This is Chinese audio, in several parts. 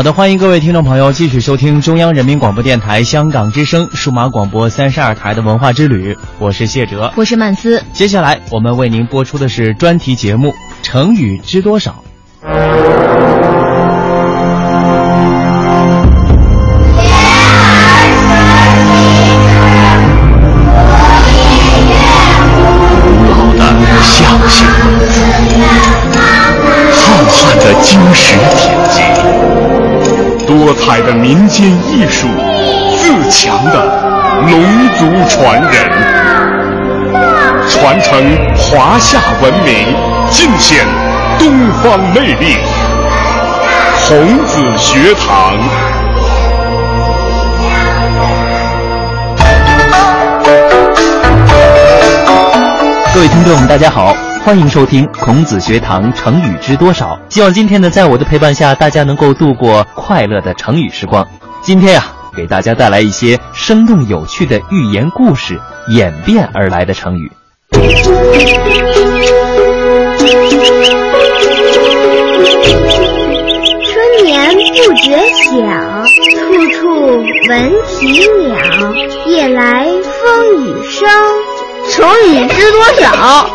好的，欢迎各位听众朋友继续收听中央人民广播电台香港之声数码广播三十二台的文化之旅，我是谢哲，我是曼斯。接下来我们为您播出的是专题节目《成语知多少》。古老的象形文字，浩瀚的金石典籍，多彩的民间艺术，自强的龙族传人，传承华夏文明，尽显东方魅力。孔子学堂。各位听众，大家好，欢迎收听孔子学堂成语知多少。希望今天呢，在我的陪伴下，大家能够度过快乐的成语时光。今天呀、给大家带来一些生动有趣的寓言故事演变而来的成语。春眠不觉晓，处处闻啼鸟。夜来风雨声，成语知多少？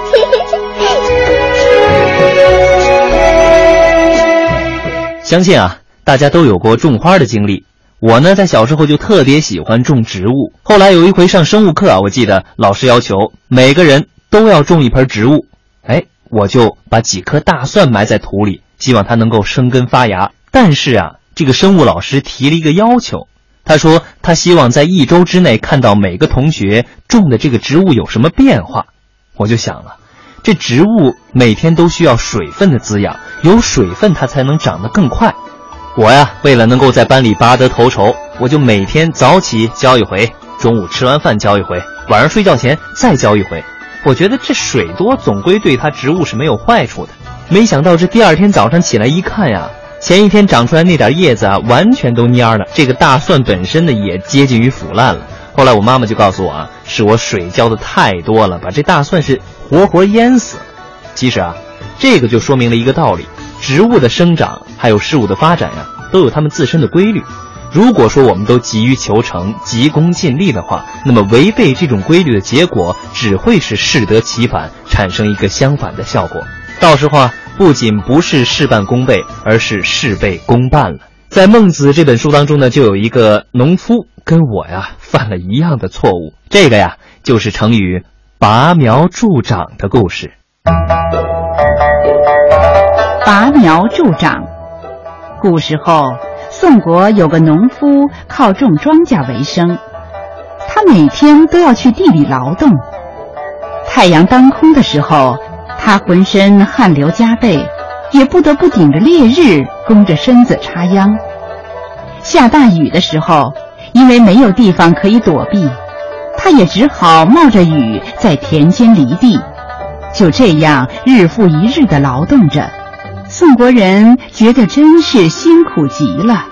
相信啊，大家都有过种花的经历。我呢，在小时候就特别喜欢种植物。后来有一回上生物课啊，我记得老师要求每个人都要种一盆植物。哎，我就把几颗大蒜埋在土里，希望它能够生根发芽。但是啊，这个生物老师提了一个要求，他说他希望在一周之内看到每个同学种的这个植物有什么变化。我就想了，这植物每天都需要水分的滋养，有水分它才能长得更快。我呀，为了能够在班里拔得头筹，我就每天早起浇一回，中午吃完饭浇一回，晚上睡觉前再浇一回。我觉得这水多总归对它植物是没有坏处的。没想到这第二天早上起来一看呀，前一天长出来那点叶子啊，完全都蔫了。这个大蒜本身呢，也接近于腐烂了。后来我妈妈就告诉我啊，是我水浇的太多了，把这大蒜是活活淹死了。其实啊，这个就说明了一个道理：植物的生长还有事物的发展呀、都有它们自身的规律。如果说我们都急于求成、急功近利的话，那么违背这种规律的结果，只会是适得其反，产生一个相反的效果。到时候啊，不仅不是事半功倍，而是事倍功半了。在《孟子》这本书当中呢，就有一个农夫跟我呀犯了一样的错误。这个呀，就是成语“拔苗助长”的故事。拔苗助长。古时候，宋国有个农夫靠种庄稼为生，他每天都要去地里劳动。太阳当空的时候，他浑身汗流浃背，也不得不顶着烈日，弓着身子插秧。下大雨的时候，因为没有地方可以躲避，他也只好冒着雨在田间犁地。就这样日复一日的劳动着，宋国人觉得真是辛苦极了。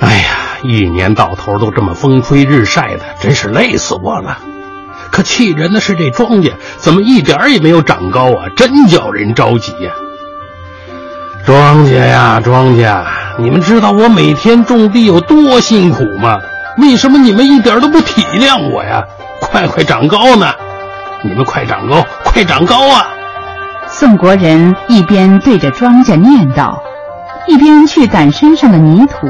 哎呀，一年到头都这么风吹日晒的，真是累死我了。可气人的是，这庄稼怎么一点儿也没有长高啊？真叫人着急呀！庄稼呀，庄稼，你们知道我每天种地有多辛苦吗？为什么你们一点都不体谅我呀？快快长高呢！你们快长高，快长高啊！宋国人一边对着庄稼念叨，一边去掸身上的泥土，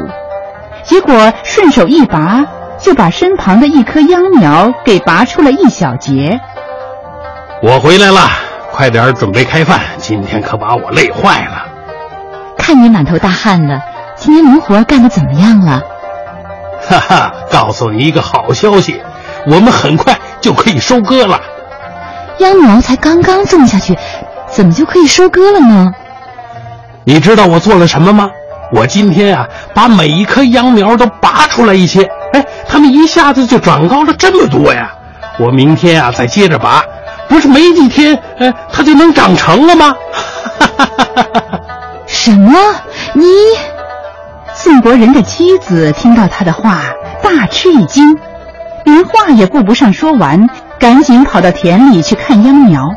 结果顺手一拔，就把身旁的一棵秧苗给拔出了一小截。我回来了，快点儿准备开饭，今天可把我累坏了。看你满头大汗的，今天农活干得怎么样了？哈哈，告诉你一个好消息，我们很快就可以收割了。秧苗才刚刚种下去，怎么就可以收割了呢？你知道我做了什么吗？我今天啊，把每一棵秧苗都拔出来一些，他，们一下子就长高了这么多呀！我明天啊再接着拔，不是没几天，呃，它就能长成了吗？什么？你宋国人的妻子听到他的话，大吃一惊，连话也顾不上说完，赶紧跑到田里去看秧苗。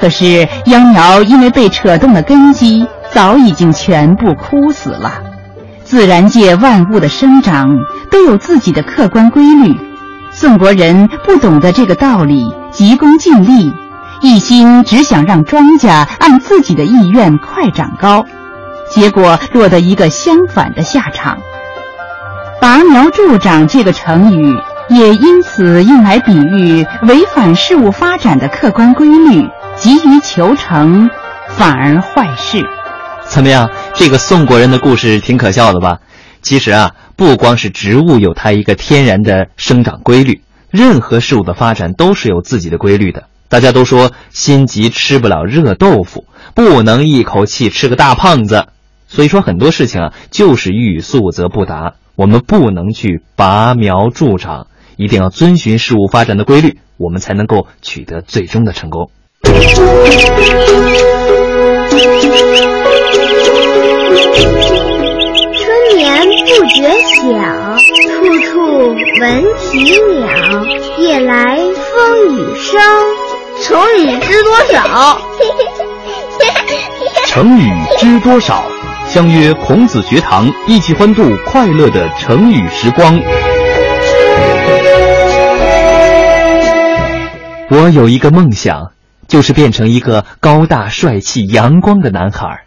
可是秧苗因为被扯动了根基，早已经全部枯死了。自然界万物的生长都有自己的客观规律。宋国人不懂得这个道理，急功近利，一心只想让庄稼按自己的意愿快长高，结果落得一个相反的下场。拔苗助长这个成语也因此用来比喻违反事物发展的客观规律，急于求成，反而坏事。怎么样？这个宋国人的故事挺可笑的吧？其实啊，不光是植物有它一个天然的生长规律，任何事物的发展都是有自己的规律的。大家都说心急吃不了热豆腐，不能一口气吃个大胖子。所以说很多事情啊，就是欲速则不达。我们不能去拔苗助长，一定要遵循事物发展的规律，我们才能够取得最终的成功。不觉晓，处处闻啼鸟。夜来风雨声，成语知多少？成语知多少？相约孔子学堂，一起欢度快乐的成语时光。我有一个梦想，就是变成一个高大帅气、阳光的男孩。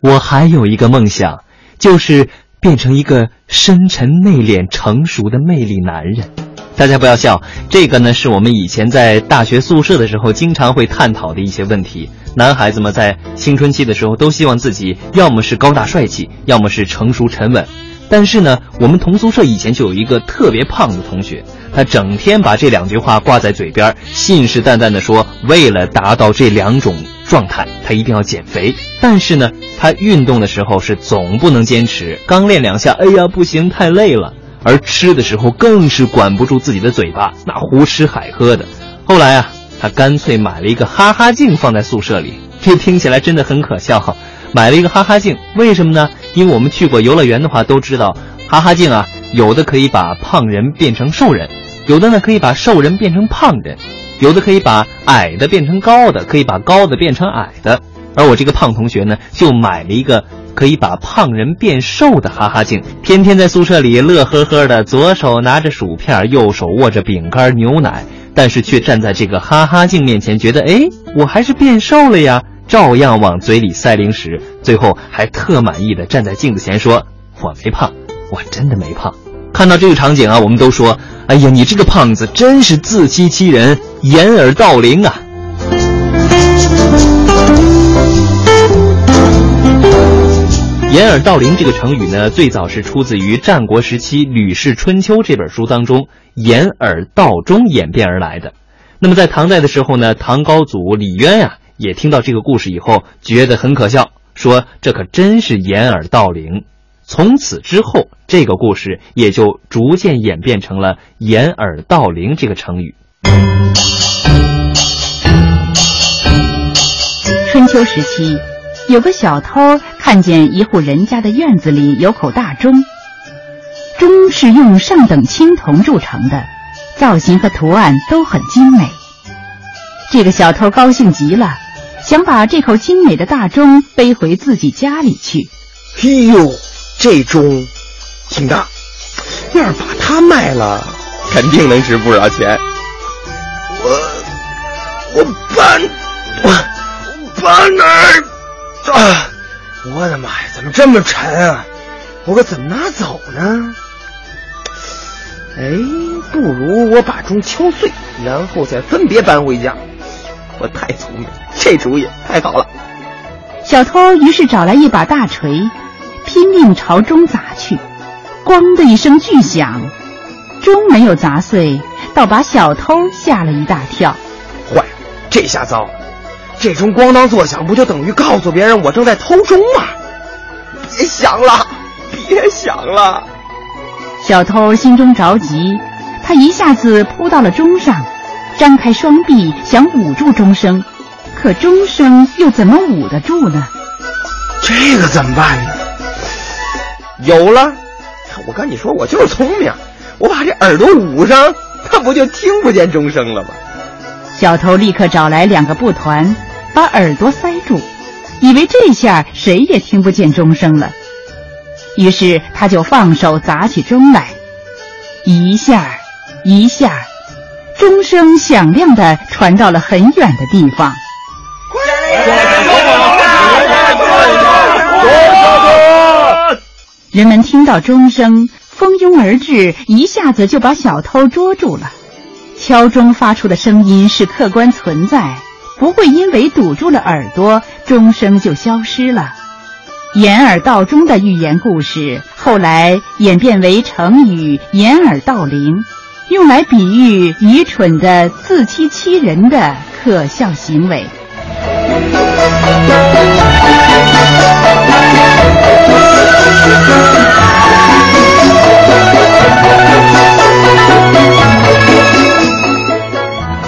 我还有一个梦想，就是变成一个深沉内敛、成熟的魅力男人。大家不要笑，这个呢是我们以前在大学宿舍的时候经常会探讨的一些问题。男孩子们在青春期的时候都希望自己要么是高大帅气，要么是成熟沉稳。但是呢，我们同宿舍以前就有一个特别胖的同学，他整天把这两句话挂在嘴边，信誓旦旦地说，为了达到这两种状态，他一定要减肥。但是呢，他运动的时候是总不能坚持，刚练两下，哎呀，不行，太累了。而吃的时候更是管不住自己的嘴巴，那胡吃海喝的。后来啊。他干脆买了一个哈哈镜放在宿舍里，这听起来真的很可笑。买了一个哈哈镜，为什么呢？因为我们去过游乐园的话都知道，哈哈镜啊，有的可以把胖人变成瘦人，有的呢可以把瘦人变成胖人，有的可以把矮的变成高的，可以把高的变成矮的。而我这个胖同学呢，就买了一个可以把胖人变瘦的哈哈镜，天天在宿舍里乐呵呵的，左手拿着薯片，右手握着饼干、牛奶。但是却站在这个哈哈镜面前，觉得哎，我还是变瘦了呀，照样往嘴里塞零食，最后还特满意的站在镜子前说：“我没胖，我真的没胖。”看到这个场景啊，我们都说：“哎呀，你这个胖子真是自欺欺人，掩耳盗铃啊！”掩耳盗铃这个成语呢，最早是出自于战国时期《吕氏春秋》这本书当中，掩耳盗钟演变而来的。那么在唐代的时候呢，唐高祖李渊呀，也听到这个故事以后，觉得很可笑，说这可真是掩耳盗铃。从此之后，这个故事也就逐渐演变成了掩耳盗铃这个成语。春秋时期。有个小偷看见一户人家的院子里有口大钟，钟是用上等青铜铸成的，造型和图案都很精美。这个小偷高兴极了，想把这口精美的大钟背回自己家里去。嘿呦，这钟挺大，要是把它卖了，肯定能值不少钱。我我搬我搬哪儿？啊！我的妈呀，怎么这么沉啊？我可怎么拿走呢？哎，不如我把钟敲碎，然后再分别搬回家。我太聪明，这主意太好了。小偷于是找来一把大锤，拼命朝钟砸去。咣的一声巨响，钟没有砸碎，倒把小偷吓了一大跳。坏了，这下糟了。这钟咣当作响，不就等于告诉别人我正在偷钟吗？别想了，别想了！小偷心中着急，他一下子扑到了钟上，张开双臂想捂住钟声，可钟声又怎么捂得住呢？这个怎么办呢？有了！我跟你说，我就是聪明，我把这耳朵捂上，他不就听不见钟声了吗？小偷立刻找来两个布团。把耳朵塞住，以为这下谁也听不见钟声了。于是他就放手砸起钟来，一下一下，钟声响亮的传到了很远的地方。人们听到钟声，蜂拥而至，一下子就把小偷捉住了。敲钟发出的声音是客观存在，不会因为堵住了耳朵，钟声就消失了。掩耳盗钟的寓言故事后来演变为成语“掩耳盗铃”，用来比喻愚蠢的自欺欺人的可笑行为。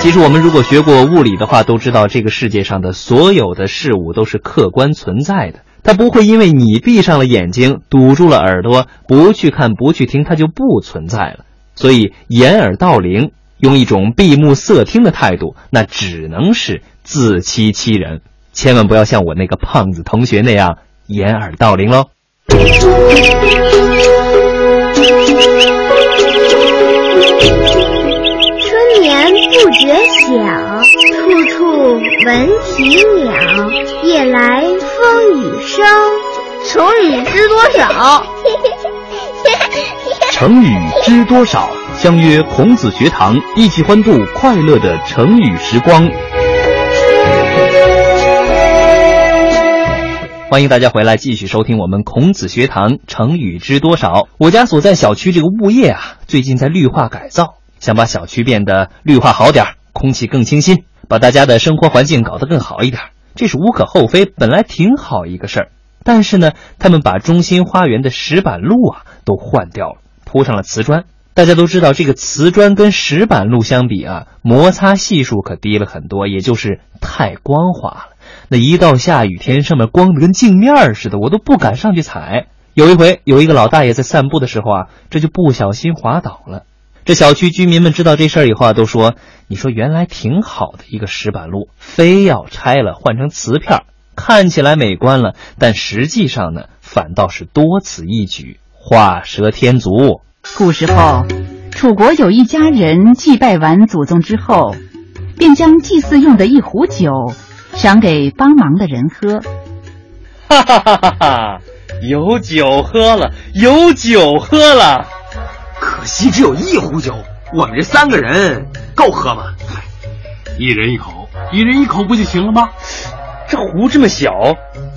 其实我们如果学过物理的话，都知道这个世界上的所有的事物都是客观存在的，它不会因为你闭上了眼睛、堵住了耳朵、不去看、不去听，它就不存在了。所以掩耳盗铃，用一种闭目塞听的态度，那只能是自欺欺人。千万不要像我那个胖子同学那样掩耳盗铃喽。春眠不觉晓，处处闻啼鸟。夜来风雨声，成语知多少？成语知多少？相约孔子学堂，一起欢度快乐的成语时光。欢迎大家回来，继续收听我们孔子学堂成语知多少。我家所在小区这个物业啊，最近在绿化改造，想把小区变得绿化好点空气更清新，把大家的生活环境搞得更好一点，这是无可厚非，本来挺好一个事儿。但是呢，他们把中心花园的石板路啊都换掉了，铺上了瓷砖。大家都知道，这个瓷砖跟石板路相比啊，摩擦系数可低了很多，也就是太光滑了。那一到下雨天，上面光的跟镜面似的，我都不敢上去踩。有一回，有一个老大爷在散步的时候啊，这就不小心滑倒了。这小区居民们知道这事儿以后啊，都说：“你说原来挺好的一个石板路，非要拆了换成瓷片，看起来美观了，但实际上呢，反倒是多此一举，画蛇添足。”古时候，楚国有一家人祭拜完祖宗之后，便将祭祀用的一壶酒。赏给帮忙的人喝，哈哈哈哈哈！有酒喝了，有酒喝了。可惜只有一壶酒，我们这三个人够喝吗？一人一口，一人一口不就行了吗？这壶这么小，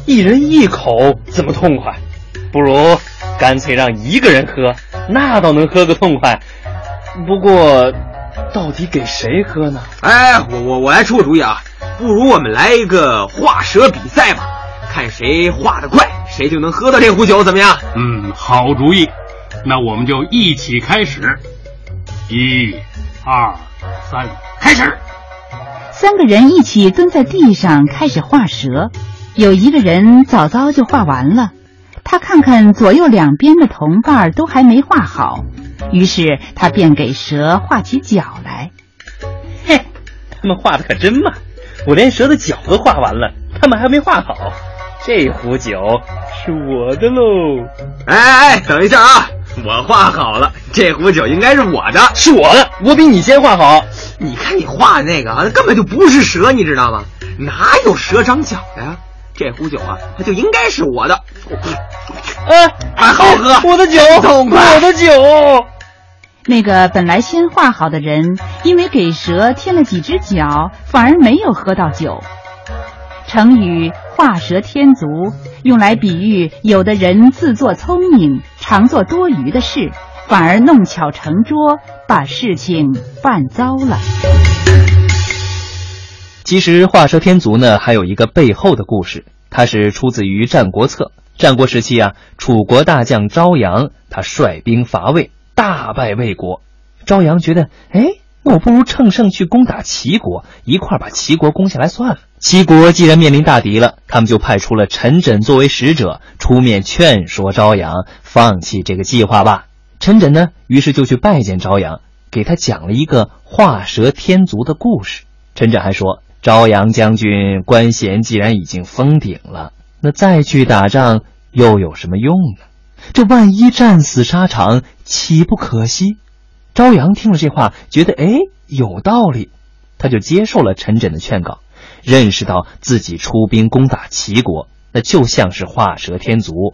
一人一口怎么痛快？不如干脆让一个人喝，那倒能喝个痛快。不过，到底给谁喝呢？哎，我我我来出个主意啊！不如我们来一个画蛇比赛吧，看谁画的快，谁就能喝到这壶酒，怎么样？嗯，好主意。那我们就一起开始，一、二、三，开始。三个人一起蹲在地上开始画蛇，有一个人早早就画完了，他看看左右两边的同伴都还没画好，于是他便给蛇画起脚来。嘿，他们画的可真慢。我连蛇的脚都画完了，他们还没画好。这壶酒是我的喽！哎哎哎，等一下啊！我画好了，这壶酒应该是我的，是我的，我比你先画好。你看你画的那个啊，根本就不是蛇，你知道吗？哪有蛇长脚的呀？这壶酒啊，它就应该是我的。哎，好喝！我的酒，痛快！我的酒。那个本来先画好的人，因为给蛇添了几只脚，反而没有喝到酒。成语“画蛇添足”用来比喻有的人自作聪明，常做多余的事，反而弄巧成拙，把事情办糟了。其实“画蛇添足”呢，还有一个背后的故事，它是出自于《战国策》。战国时期啊，楚国大将昭阳，他率兵伐魏。大败魏国，朝阳觉得，哎，那我不如乘胜去攻打齐国，一块把齐国攻下来算了。齐国既然面临大敌了，他们就派出了陈轸作为使者，出面劝说朝阳放弃这个计划吧。陈轸呢，于是就去拜见朝阳，给他讲了一个画蛇添足的故事。陈轸还说，朝阳将军官衔既然已经封顶了，那再去打仗又有什么用呢？这万一战死沙场，岂不可惜？朝阳听了这话，觉得哎有道理，他就接受了陈轸的劝告，认识到自己出兵攻打齐国，那就像是画蛇添足，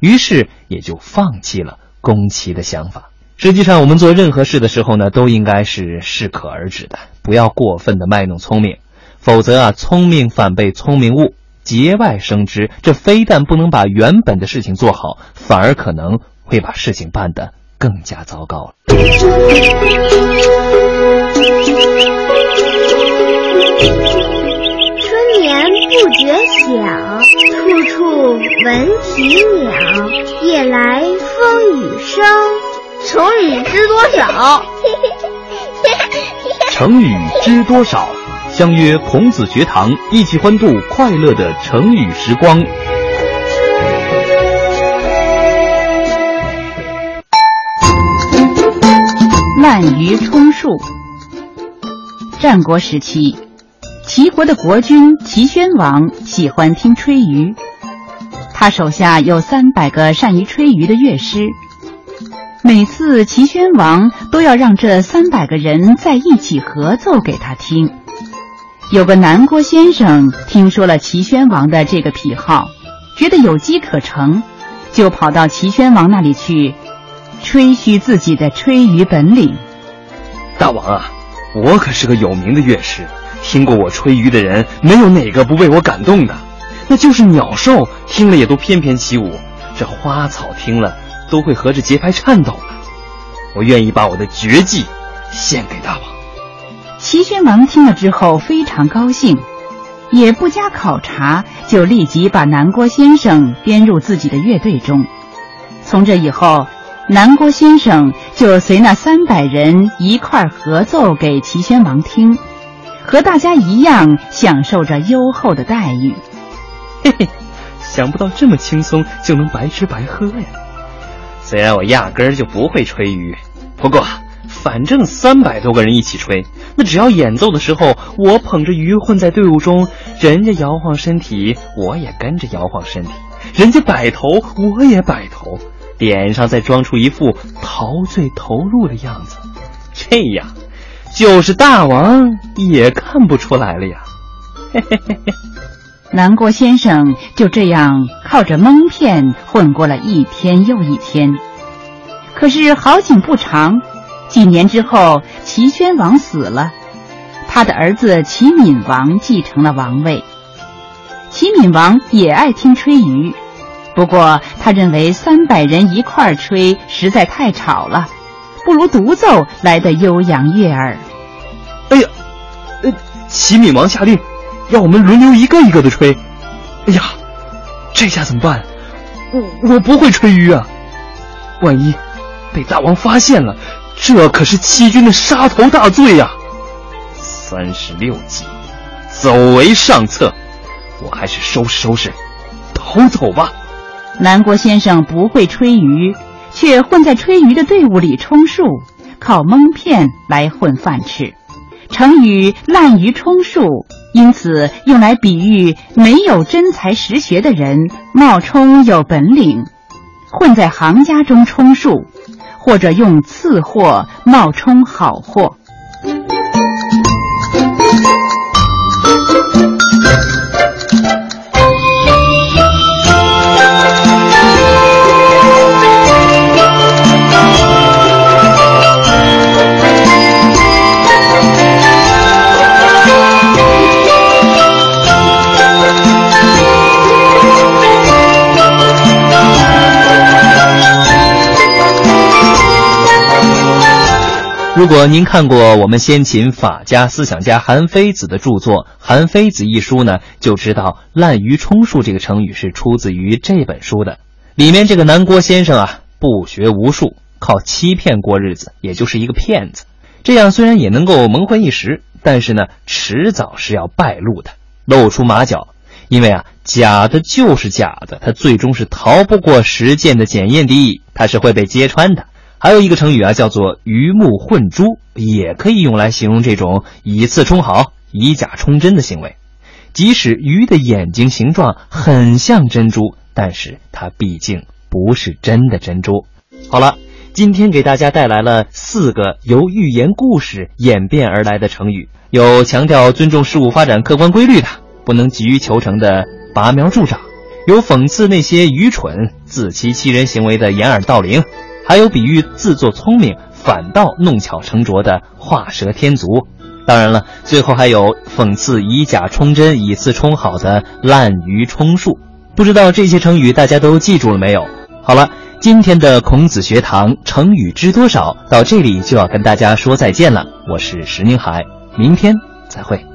于是也就放弃了攻齐的想法。实际上，我们做任何事的时候呢，都应该是适可而止的，不要过分的卖弄聪明，否则啊，聪明反被聪明误，节外生枝。这非但不能把原本的事情做好，反而可能会把事情办得更加糟糕了。闻啼鸟，夜来风雨声。成语知多少？成语知多少？相约孔子学堂，一起欢度快乐的成语时光。滥竽充数。战国时期，齐国的国君齐宣王喜欢听吹竽，他手下有三百个善于吹竽的乐师。每次齐宣王都要让这三百个人在一起合奏给他听。有个南郭先生听说了齐宣王的这个癖好，觉得有机可乘，就跑到齐宣王那里去吹嘘自己的吹竽本领。大王啊，我可是个有名的乐师，听过我吹竽的人没有哪个不被我感动的。那就是鸟兽听了也都翩翩起舞，这花草听了。都会合着节拍颤抖的。我愿意把我的绝技献给大王。齐宣王听了之后非常高兴，也不加考察，就立即把南郭先生编入自己的乐队中。从这以后，南郭先生就随那三百人一块合奏给齐宣王听，和大家一样享受着优厚的待遇。嘿嘿，想不到这么轻松就能白吃白喝呀！虽然我压根儿就不会吹竽，不过反正三百多个人一起吹，那只要演奏的时候，我捧着鱼混在队伍中，人家摇晃身体，我也跟着摇晃身体；人家摆头，我也摆头，脸上再装出一副陶醉投入的样子，这样，就是大王也看不出来了呀！嘿嘿嘿嘿。南郭先生就这样靠着蒙骗混过了一天又一天。可是好景不长，几年之后，齐宣王死了，他的儿子齐闵王继承了王位。齐闵王也爱听吹竽，不过他认为三百人一块儿吹实在太吵了，不如独奏来的悠扬悦耳。哎呀，呃，齐闵王下令。让我们轮流一个一个的吹，哎呀，这下怎么办？我我不会吹竽啊，万一被大王发现了，这可是欺君的杀头大罪呀！三十六计，走为上策，我还是收拾收拾，逃走吧。南郭先生不会吹竽，却混在吹竽的队伍里充数，靠蒙骗来混饭吃。成语“滥竽充数”。因此，用来比喻没有真才实学的人冒充有本领，混在行家中充数，或者用次货冒充好货。如果您看过我们先秦法家思想家韩非子的著作《韩非子》一书呢，就知道“滥竽充数”这个成语是出自于这本书的。里面这个南郭先生啊，不学无术，靠欺骗过日子，也就是一个骗子。这样虽然也能够蒙混一时，但是呢，迟早是要败露的，露出马脚。因为啊，假的就是假的，他最终是逃不过实践的检验的，他是会被揭穿的。还有一个成语啊，叫做“鱼目混珠”，也可以用来形容这种以次充好、以假充真的行为。即使鱼的眼睛形状很像珍珠，但是它毕竟不是真的珍珠。好了，今天给大家带来了四个由寓言故事演变而来的成语，有强调尊重事物发展客观规律的，不能急于求成的拔苗助长，有讽刺那些愚蠢自欺欺人行为的掩耳盗铃，还有比喻自作聪明反倒弄巧成拙的画蛇添足。当然了，最后还有讽刺以假充真、以次充好的滥竽充数。不知道这些成语大家都记住了没有？好了，今天的孔子学堂成语知多少到这里就要跟大家说再见了。我是石宁海，明天再会。